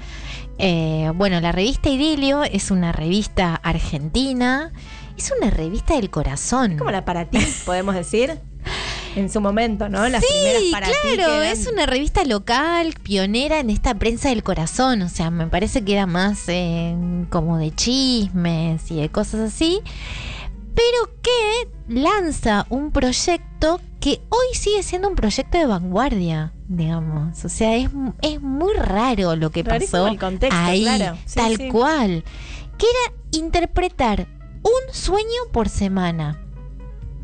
Eh, bueno, la revista Idilio es una revista argentina, es una revista del corazón. Como la para ti, podemos decir. En su momento, ¿no? Las sí, primeras para claro, es una revista local, pionera en esta prensa del corazón. O sea, me parece que era más eh, como de chismes y de cosas así. Pero que lanza un proyecto que hoy sigue siendo un proyecto de vanguardia, digamos. O sea, es, es muy raro lo que Rarísimo pasó el contexto, ahí, claro. Sí, tal sí. cual. Que era interpretar un sueño por semana.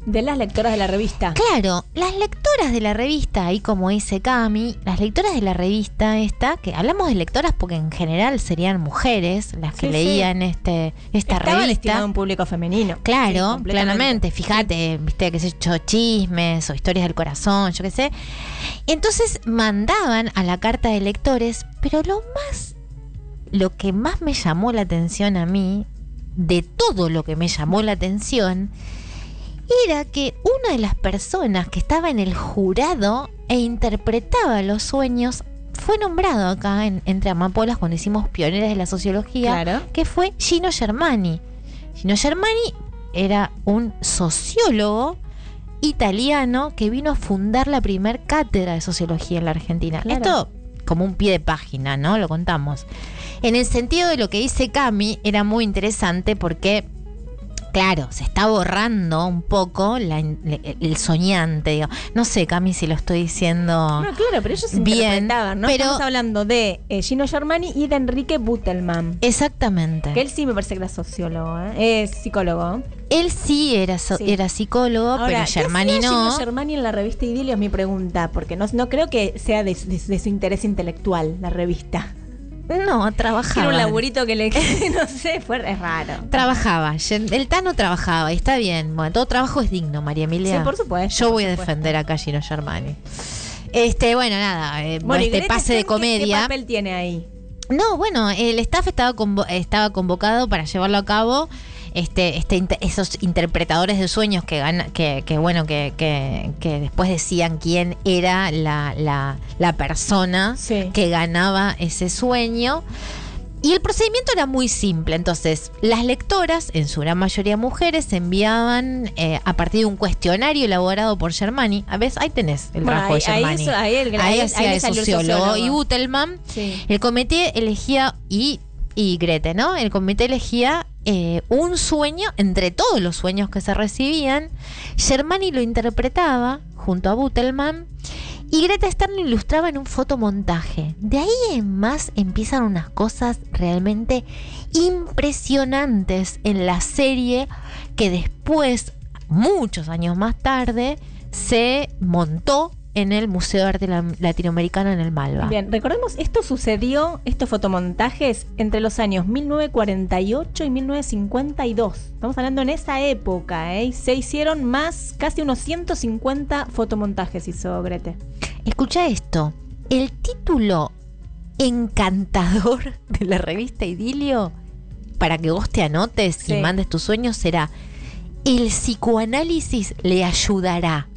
De las lectoras de la revista. Claro, las lectoras de la revista, ahí como dice Cami, las lectoras de la revista esta, que hablamos de lectoras porque en general serían mujeres las que Sí, sí. leían este esta Estaba destinado revista. a un público femenino. Sí, Claro, completamente. claramente, fíjate, viste que se hecho chismes o historias del corazón, yo qué sé. Entonces mandaban a la carta de lectores, pero lo más, lo que más me llamó la atención a mí, de todo lo que me llamó la atención, era que una de las personas que estaba en el jurado e interpretaba los sueños fue nombrado acá en, entre Amapolas cuando hicimos pioneras de la sociología, Claro. que fue Gino Germani. Gino Germani era un sociólogo italiano que vino a fundar la primer cátedra de sociología en la Argentina. Claro. Esto como un pie de página, ¿no? Lo contamos. En el sentido de lo que dice Cami, era muy interesante porque claro, se está borrando un poco la el soñante, digo. No sé, Cami, si lo estoy diciendo No, claro, pero ellos bien. interpretaban, ¿no? pero Estamos hablando de eh, Gino Germani y de Enrique Butelman. exactamente. Que él sí me parece que era sociólogo, ¿eh? es psicólogo. Él sí era, so- Sí. era psicólogo, Ahora, pero ¿qué Germani hacía no. Gino Germani en la revista Idilio es mi pregunta, porque no, no creo que sea de, de- de su interés intelectual la revista. No, trabajaba. un laburito que le no sé, fue, es raro. Trabajaba. El Tano trabajaba y está bien. Bueno, todo trabajo es digno, María Emilia. Sí, por supuesto, Yo por voy a defender acá a Gino Germani. Este, bueno, nada, eh, Bueno, ¿y este pase de Stern qué- ¿Qué comedia. papel tiene ahí? No, bueno, el staff estaba, convo- estaba convocado para llevarlo a cabo. Este, este, esos interpretadores de sueños que, gana- que, que bueno, que, que, que después decían quién era la, la, la persona Sí. que ganaba ese sueño. Y el procedimiento era muy simple. Entonces, las lectoras, en su gran mayoría mujeres, enviaban eh, a partir de un cuestionario elaborado por Germani. A ver, ahí tenés el Bueno, trabajo ahí- de ahí Germani. eso- ahí el- ahí- ahí el sociólogo. sociólogo. Y Butelman Sí. el comité elegía, y, y Grete, ¿no? El comité elegía eh, un sueño entre todos los sueños que se recibían. Germani lo interpretaba junto a Butelman. Y Greta Stern lo ilustraba en un fotomontaje. De ahí en más empiezan unas cosas realmente impresionantes en la serie que después, muchos años más tarde, se montó en el Museo de Arte Latinoamericano en el Malva. Bien, recordemos, esto sucedió, estos fotomontajes, entre los años 1948 y 1952. Estamos hablando en esa época, ¿eh? Se hicieron más, casi unos 150 fotomontajes hizo Grete. Escucha esto. El título encantador de la revista Idilio, para que vos te anotes Sí. y mandes tus sueños, será El psicoanálisis le ayudará.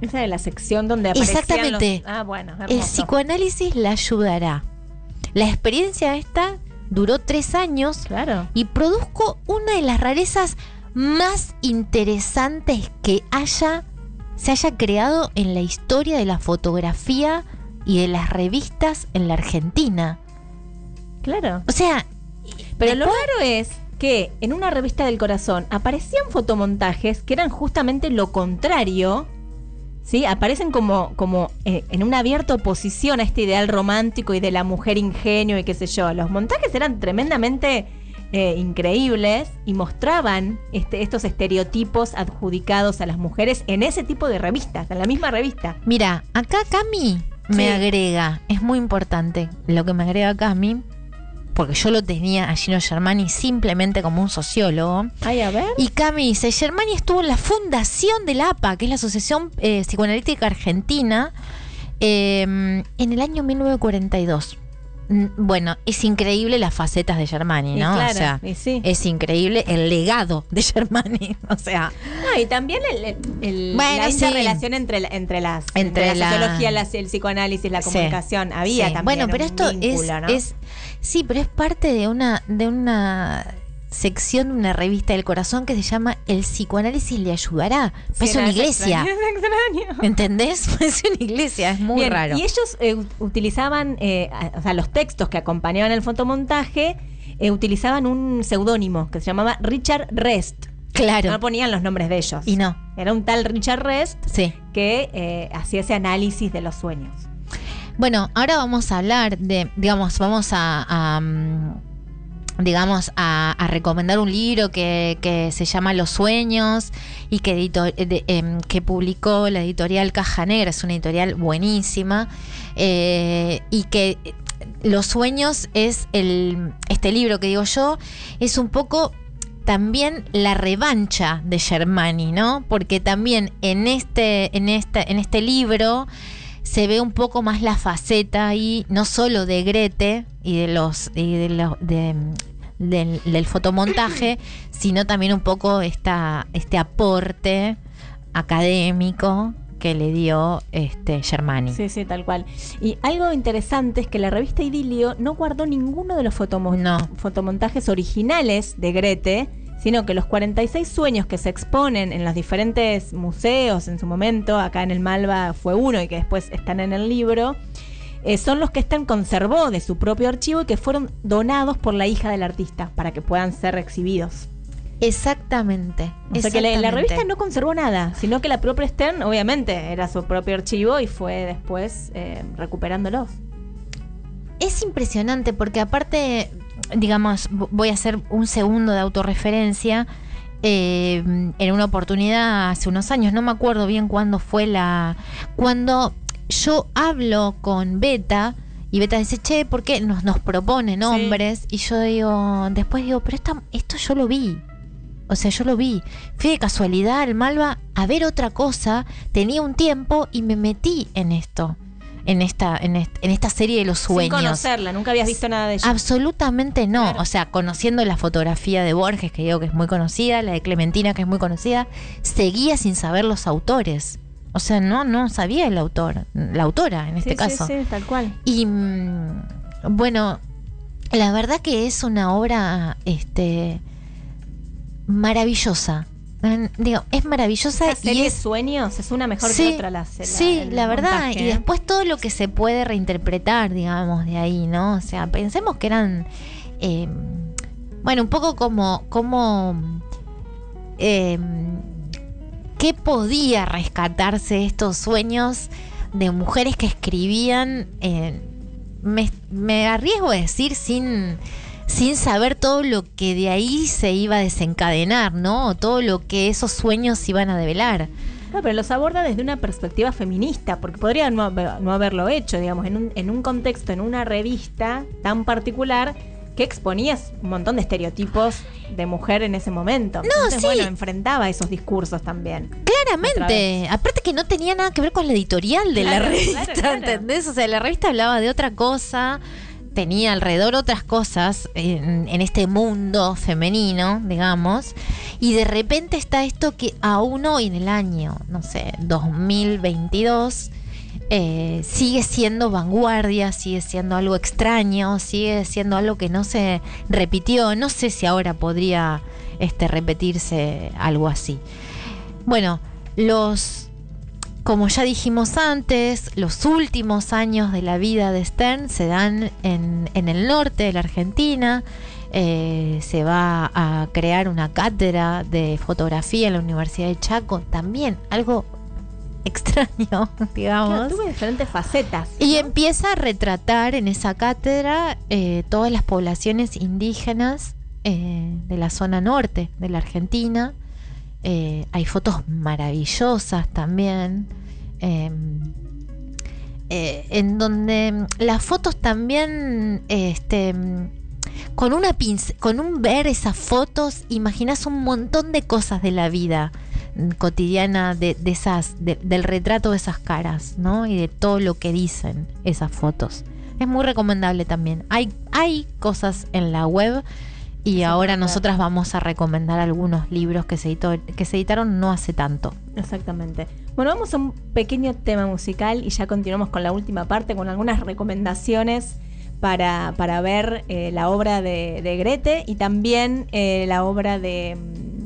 Esa de la sección donde aparecían Exactamente. los- Ah, bueno, El hermoso. psicoanálisis le ayudará. La experiencia esta duró tres años Claro. y produjo una de las rarezas más interesantes que haya se haya creado en la historia de la fotografía y de las revistas en la Argentina. Claro. O sea, Pero lo raro es que en una revista del corazón aparecían fotomontajes que eran justamente lo contrario. ¿Sí? Aparecen como, como eh, en una abierta oposición a este ideal romántico y de la mujer ingenio y qué sé yo. Los montajes eran tremendamente eh, increíbles y mostraban este, estos estereotipos adjudicados a las mujeres en ese tipo de revistas, en la misma revista. Mira, acá Cami me Sí. agrega, es muy importante lo que me agrega Cami, porque yo lo tenía a Gino Germani simplemente como un sociólogo. Ay, a ver. Y Cami dice, Germani estuvo en la fundación de la APA, que es la Asociación eh, Psicoanalítica Argentina, eh, en el año 1942. Mm, Bueno, es increíble las facetas de Germani, Y ¿no? claro, o sea, sí. es increíble el legado de Germani. O sea, Ah, y también el, el- el- Bueno, la sí. relación entre, entre las Entre entre, la, sociología, la- el psicoanálisis, la Sí. comunicación. Había también. Bueno, pero un esto vínculo, es, ¿no? es. Sí, pero es parte de una, de una sección de una revista del corazón que se llama El psicoanálisis le ayudará. Sí, no, una es iglesia. extraño, es extraño. ¿Entendés? Es una iglesia, es muy Bien, raro. Y ellos eh, ut- utilizaban, eh, o sea, los textos que acompañaban el fotomontaje, eh, utilizaban un seudónimo que se llamaba Richard Rest. Claro. No ponían los nombres de ellos. Y no. Era un tal Richard Rest Sí. que hacía ese análisis de los sueños. Bueno, ahora vamos a hablar de, digamos, vamos a, a, mm, digamos, a, recomendar un libro que, que se llama Los Sueños y que, eh, em, que publicó la editorial Caja Negra, es una editorial buenísima, eh, y que eh, Los Sueños es el, este libro que digo yo, es un poco también la revancha de Germani, ¿no? Porque también en este, en este, en este libro se ve un poco más la faceta ahí, no solo de Grete y de los y de los de- del, del fotomontaje, sino también un poco esta, este aporte académico que le dio este Germani. Sí, sí, tal cual. Y algo interesante es que la revista Idilio no guardó ninguno de los No. fotomontajes originales de Grete, sino que los 46 sueños que se exponen en los diferentes museos en su momento, acá en el Malva fue uno y que después están en el libro, eh, son los que Stern conservó de su propio archivo y que fueron donados por la hija del artista para que puedan ser exhibidos. Exactamente. O sea que la, la revista no conservó nada, sino que la propia Stern, obviamente, era su propio archivo y fue después eh, recuperándolos. Es impresionante porque aparte, digamos, vo- voy a hacer un segundo de autorreferencia. eh, en una oportunidad hace unos años, no me acuerdo bien cuándo fue la... Cuando yo hablo con Beta y Beta dice, che, ¿por qué nos, nos propone nombres? Y yo digo, después digo, pero esta- esto yo lo vi. O sea, yo lo vi. Fui de casualidad al Malva a ver otra cosa, tenía un tiempo y me metí en esto. En esta, en, est- en esta serie de los sueños. Sin conocerla, nunca habías visto nada de ella. Absolutamente no. O sea, conociendo la fotografía de Borges, que digo que es muy conocida, la de Clementina, que es muy conocida, seguía sin saber los autores. O sea, no, no sabía el autor, la autora en este Sí, sí, caso. sí, tal cual. Y bueno, la verdad que es una obra este maravillosa. Mm, Digo, es maravillosa y es Sueños es una mejor Sí, que otra. La, la- sí, la verdad. montaje, Y después todo lo que se puede reinterpretar, digamos, de ahí, ¿no? O sea, pensemos que eran, eh, bueno, un poco como, como, eh, ¿qué podía rescatarse estos sueños de mujeres que escribían, eh, me, me arriesgo a decir sin sin saber todo lo que de ahí se iba a desencadenar, ¿no? Todo lo que esos sueños iban a develar. No, pero los aborda desde una perspectiva feminista, porque podría no, haber- no haberlo hecho, digamos, en un, en un contexto, en una revista tan particular que exponías un montón de estereotipos de mujer en ese momento. Entonces, sí. bueno, enfrentaba esos discursos también. Claramente, aparte que no tenía nada que ver con la editorial de la Claro, revista, claro, claro. ¿entendés? O sea, la revista hablaba de otra cosa, tenía alrededor otras cosas en, este mundo femenino, digamos, y de repente está esto que aún hoy en el año, no sé, 2022, eh, sigue siendo vanguardia, sigue siendo algo extraño, sigue siendo algo que no se repitió. No sé si ahora podría este, repetirse algo así. Bueno, los, como ya dijimos antes, los últimos años de la vida de Stern se dan en, en el norte de la Argentina, eh, se va a crear una cátedra de fotografía en la Universidad de Chaco, también algo extraño, digamos. tuve diferentes facetas. Y empieza a retratar en esa cátedra eh, todas las poblaciones indígenas eh, de la zona norte de la Argentina. Eh, hay fotos maravillosas también. Em, en donde las fotos también este, con una con un ver esas fotos imaginas un montón de cosas de la vida cotidiana de, esas, del retrato de esas caras, ¿no? Y de todo lo que dicen esas fotos. Es muy recomendable también. Hay, hay cosas en la web y ahora nosotras vamos a recomendar algunos libros que se, editó, que se editaron no hace tanto. Exactamente. Bueno, vamos a un pequeño tema musical y ya continuamos con la última parte, con algunas recomendaciones para, para ver eh, la obra de, de, Grete y también eh, la obra de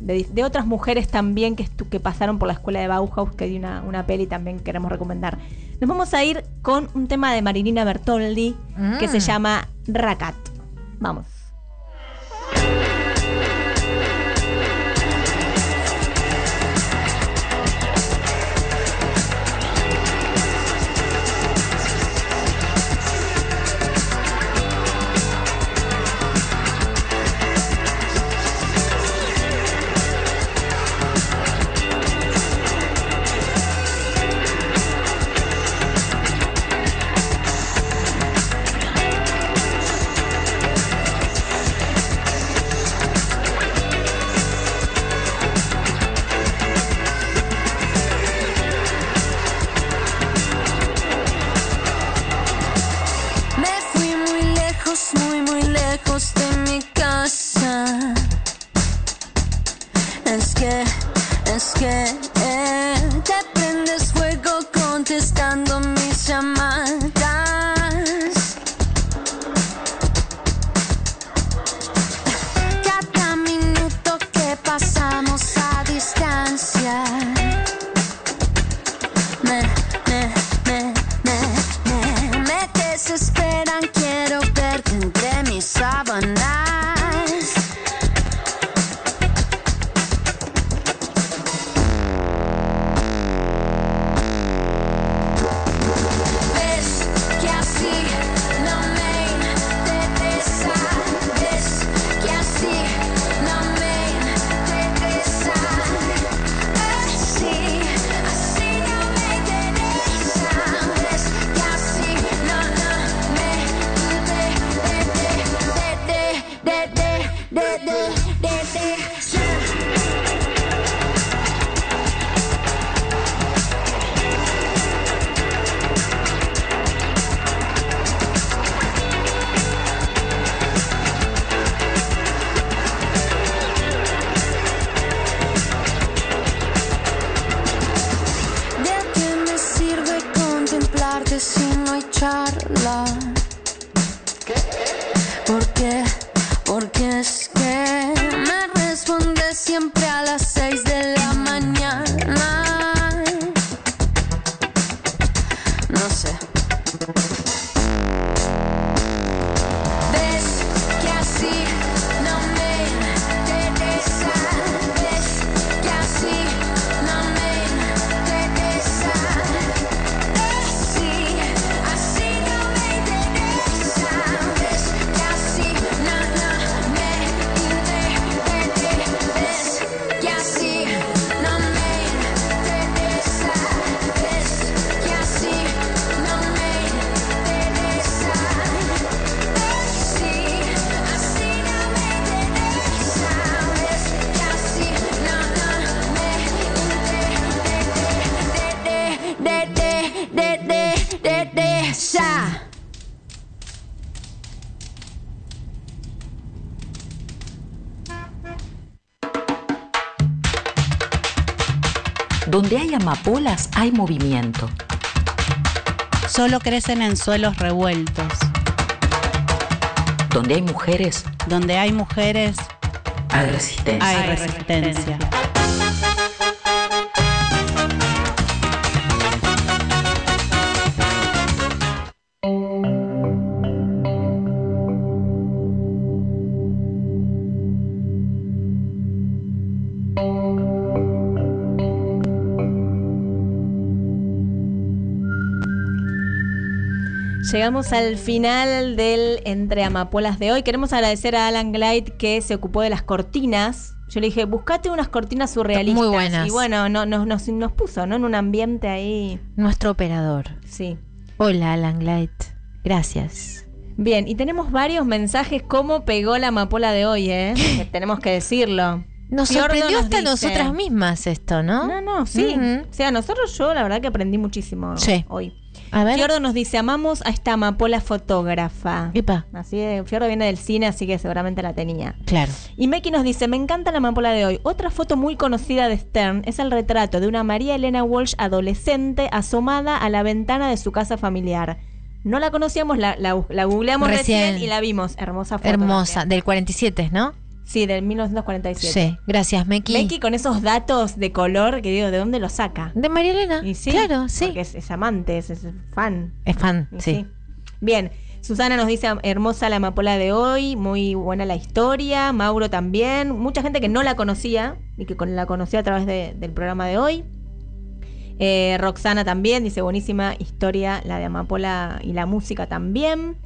de, otras mujeres también que, que pasaron por la escuela de Bauhaus, que hay una, una peli también que queremos recomendar. Nos vamos a ir con un tema de Marilina Bertoldi que se mm. llama Racat. Vamos. Solo crecen en suelos revueltos. Donde hay mujeres. Donde hay mujeres. Hay resistencia. Hay resistencia. Llegamos al final del Entre Amapolas de hoy. Queremos agradecer a Alan Glide que se ocupó de las cortinas. Yo le dije, buscate unas cortinas surrealistas. Muy buenas. Y bueno, no, no- nos, nos puso, ¿no? En un ambiente ahí. Nuestro operador. Sí. Hola, Alan Light. Gracias. Bien, y tenemos varios mensajes cómo pegó la amapola de hoy, ¿eh? Tenemos que decirlo. Nos sorprendió nos hasta dice- nosotras mismas esto, ¿no? No, no, sí. O sea, nosotros yo la verdad que aprendí muchísimo Sí. hoy. A ver. Fiordo nos dice, amamos a esta amapola fotógrafa. Epa. Así Fiordo viene del cine, así que seguramente la tenía. Claro. Y Meki nos dice, me encanta la amapola de hoy. Otra foto muy conocida de Stern es el retrato de una María Elena Walsh adolescente asomada a la ventana de su casa familiar. No la conocíamos, la, la, la googleamos recién. Recién. y la vimos. Hermosa foto. Hermosa. también. Del 47, ¿no? Sí, del 1947. Sí. Gracias, Meki. Meki con esos datos de color que digo, ¿de dónde los saca? De María Elena. Y sí, Claro, sí. Porque es, es amante, es, es fan. Es fan, sí. Bien, Susana nos dice hermosa la amapola de hoy, muy buena la historia, Mauro también, mucha gente que no la conocía y que la conoció a través de- del programa de hoy. Eh, Roxana también dice buenísima historia, la de Amapola y la música también.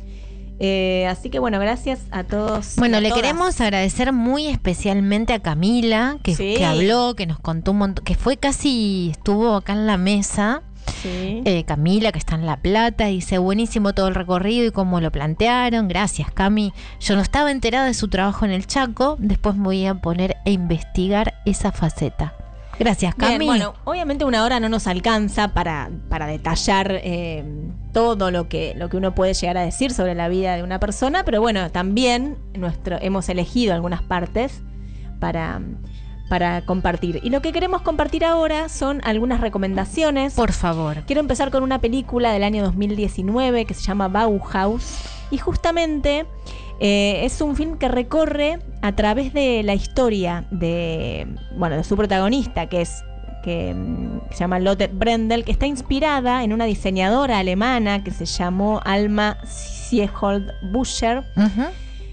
Eh, así que bueno, gracias a todos. Bueno, a le todas. queremos agradecer muy especialmente a Camila, que, Sí. que habló, que nos contó un montón, que fue casi, estuvo acá en la mesa. Sí. Eh, Camila, que está en La Plata, dice buenísimo todo el recorrido y cómo lo plantearon. Gracias, Cami. Yo no estaba enterada de su trabajo en el Chaco. Después me voy a poner a investigar esa faceta. Gracias, Bien, Cami. bueno, obviamente una hora no nos alcanza para, para detallar eh, todo lo que, lo que uno puede llegar a decir sobre la vida de una persona, pero bueno, también nuestro, hemos elegido algunas partes para, para compartir. Y lo que queremos compartir ahora son algunas recomendaciones. Por favor. Quiero empezar con una película del año 2019 que se llama Bauhaus. Y justamente eh, es un film que recorre a través de la historia de, bueno, de su protagonista, que es que mm, se llama Lotte Brendel, que está inspirada en una diseñadora alemana que se llamó Alma Siehold Buscher,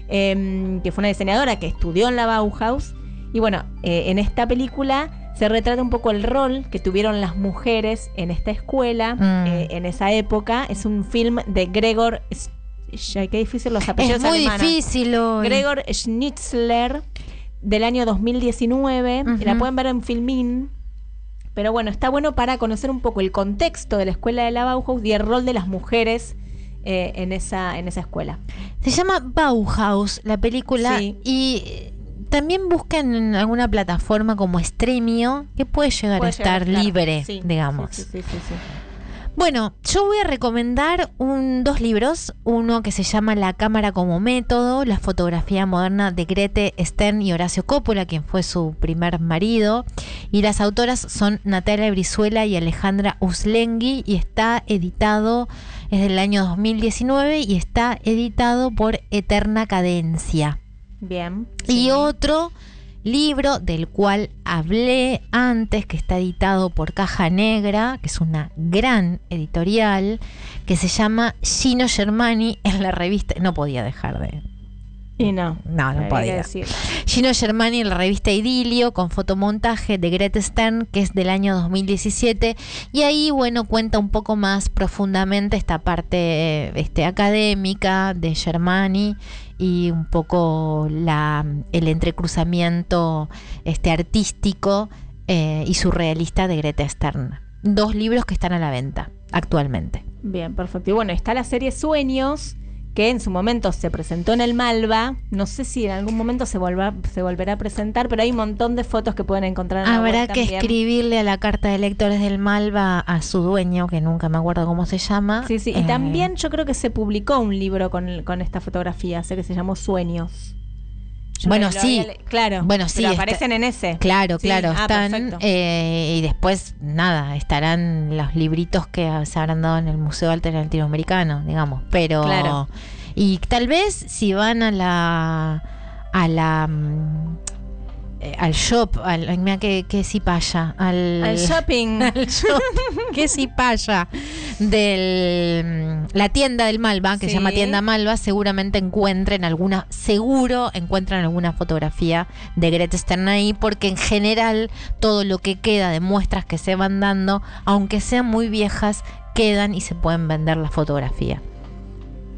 em, que fue una diseñadora que estudió en la Bauhaus. Y bueno, eh, en esta película se retrata un poco el rol que tuvieron las mujeres en esta escuela Mm. eh, en esa época. Es un film de Gregor. Qué difícil los apellidos Es muy alemanes. difícil hoy. Gregor Schnitzler del año 2019. y La Ujú. pueden ver en Filmin. Pero bueno, está bueno para conocer un poco el contexto de la escuela de la Bauhaus y el rol de las mujeres eh, en, esa, en esa escuela. Se llama Bauhaus, la película. Sí. Y también buscan en alguna plataforma como Stremio, que puede llegar Puede a estar llegar, libre, digamos. Bueno, yo voy a recomendar un, dos libros. Uno que se llama La cámara como método, la fotografía moderna de Grete Stern y Horacio Coppola, quien fue su primer marido. Y las autoras son Natalia Brizuela y Alejandra Uslengui y está editado, es del año 2019 y está editado por Eterna Cadencia. Bien. Y otro libro del cual hablé antes, que está editado por Caja Negra, que es una gran editorial, que se llama Gino Germani en la revista. No podía dejar de. Y no. No, no podía. decir. Gino Germani en la revista Idilio con fotomontaje de Greta Stern, que es del año 2017. Y ahí, bueno, cuenta un poco más profundamente esta parte este, académica de Germani y un poco la, el entrecruzamiento este, artístico eh, y surrealista de Greta Stern. Dos libros que están a la venta actualmente. Bien, perfecto. Y bueno, está la serie Sueños, que en su momento se presentó en el Malva. No sé si en algún momento se, volva- se volverá a presentar, pero hay un montón de fotos que pueden encontrar en Habrá que también. escribirle a la carta de lectores del Malva a su dueño, que nunca me acuerdo cómo se llama. Sí, sí. Y Eh, también yo creo que se publicó un libro con, con esta fotografía, sé que se llamó Sueños. Yo Bueno, lo sí. Claro. Bueno, sí, Pero está- aparecen en ese. Claro, Sí, claro, ah, están. eh, y después, nada, estarán los libritos que se habrán dado en el Museo Alto Latinoamericano, digamos. Pero. Claro. Y tal vez si van a la. a la. Eh, al shop, al, mira que, que cipaya, al, Al shopping. al shop, que cipaya del mm, la tienda del Malva, que Sí. se llama Tienda Malva, seguramente encuentren alguna, seguro encuentran alguna fotografía de Greta Stern ahí, porque en general todo lo que queda de muestras que se van dando, aunque sean muy viejas, quedan y se pueden vender la fotografía.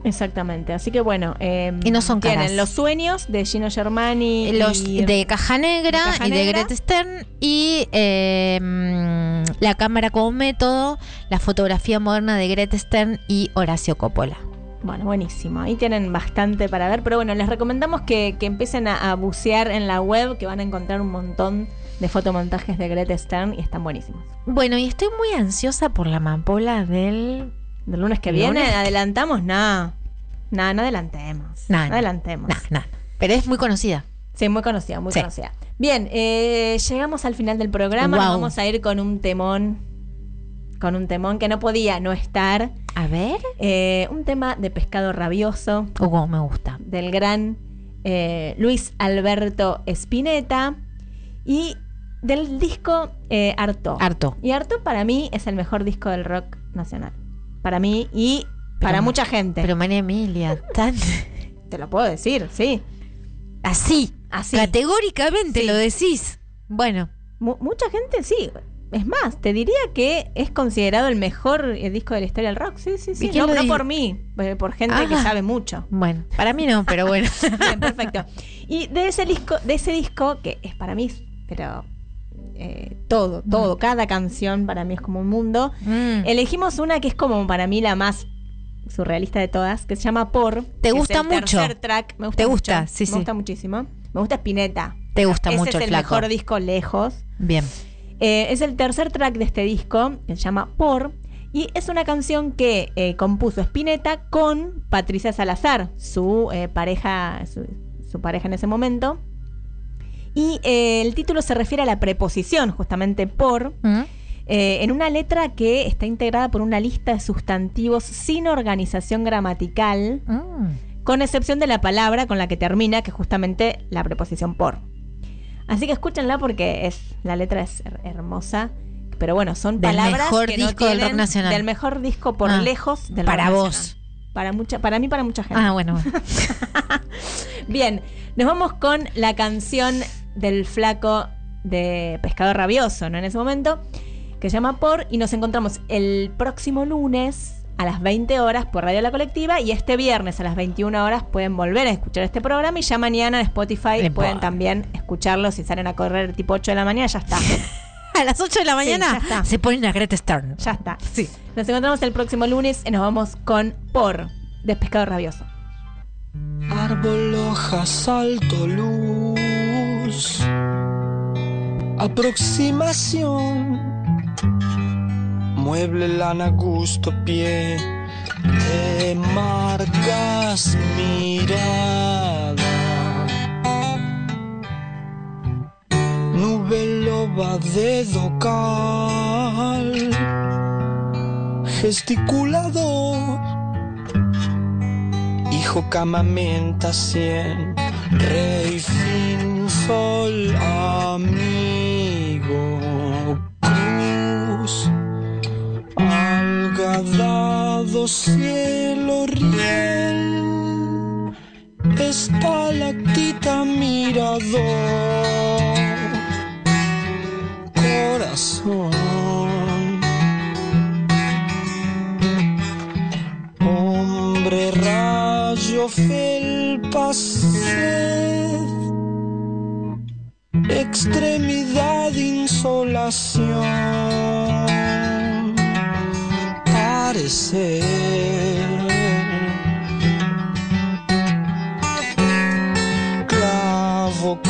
Exactamente. Así que bueno. eh, Y no son Tienen caras. los sueños de Gino Germani. Los y- de Caja Negra de Caja y de. Greta Stern y eh, la cámara como método, la fotografía moderna de Greta Stern y Horacio Coppola. Bueno, buenísimo. Ahí tienen bastante para ver. Pero bueno, les recomendamos que, que empiecen a, a bucear en la web, que van a encontrar un montón de fotomontajes de Greta Stern y están buenísimos. Bueno, y estoy muy ansiosa por la amapola del... Del lunes que ¿Lunes? viene, ¿adelantamos? Nada. Nada, no adelantemos. Nah, no adelantemos. Nah, nah. Pero es muy conocida. Sí, muy conocida, muy Sí. conocida. Bien, eh, llegamos al final del programa. Nos vamos a ir con un temón. Con un temón que no podía no estar. A ver. Eh, un tema de pescado rabioso. Oh, me gusta. Del gran eh, Luis Alberto Spinetta. Y del disco eh, Arto. Harto. Y Arto para mí es el mejor disco del rock nacional. Para mí y para mucha gente. Pero María Emilia, tan Te lo puedo decir, sí. así, Así. categóricamente Sí. lo decís. Bueno, Mu- mucha gente sí. Es más, te diría que es considerado el mejor eh, disco de la historia del rock. Sí, sí, sí. ¿Y quién No, no por mí, eh, por gente que sabe mucho. bueno, para mí no, pero bueno. Bien, perfecto. Y de ese disco, de ese disco, que es para mí, pero eh, todo, todo, cada canción para mí es como un mundo. Mm. Elegimos una que es como para mí la más surrealista de todas, que se llama Por. ¿Te gusta el mucho? tercer track. Me gusta ¿Te mucho. gusta? Sí, Me sí. gusta muchísimo. Me gusta Spinetta. Te gusta Ese mucho es el el flaco. mejor disco lejos. Bien. Eh, es el tercer track de este disco, que se llama Por, y es una canción que eh, compuso Spinetta con Patricia Salazar, su pareja, su, su pareja en ese momento. Y eh, el título se refiere a la preposición, justamente por, Mm. eh, en una letra que está integrada por una lista de sustantivos sin organización gramatical, Mm. con excepción de la palabra con la que termina, que es justamente la preposición por. Así que escúchenla porque es la letra es her- hermosa. Pero bueno, son Del palabras mejor que no disco del rock tienen- nacional. Del mejor disco por Ah, lejos del para rock vos. nacional. Para mucha, para mí, para mucha gente. Ah, bueno, bueno. Bien, nos vamos con la canción del flaco de Pescado Rabioso, ¿no? En ese momento, que se llama Por, y nos encontramos el próximo lunes a las 20 horas por Radio La Colectiva y este viernes a las 21 horas pueden volver a escuchar este programa y ya mañana en Spotify pueden también escucharlo si salen a correr tipo 8 de la mañana, ya está. A las 8 de la mañana ya está. se ponen a Greta Stern. Ya está. Sí. Nos encontramos el próximo lunes y nos vamos con Por de Pescado Rabioso. Árbol, hoja, salto, luz. Aproximación. Mueble, lana, gusto, pie. Te marcas mirada. Nube loba, dedo cal. Gesticulador. Hijo camamenta cien, rey fin sol amigo cruz, algadado cielo riel, estalactita mirador, corazón. Extremidad, insolación, parecer, clavo.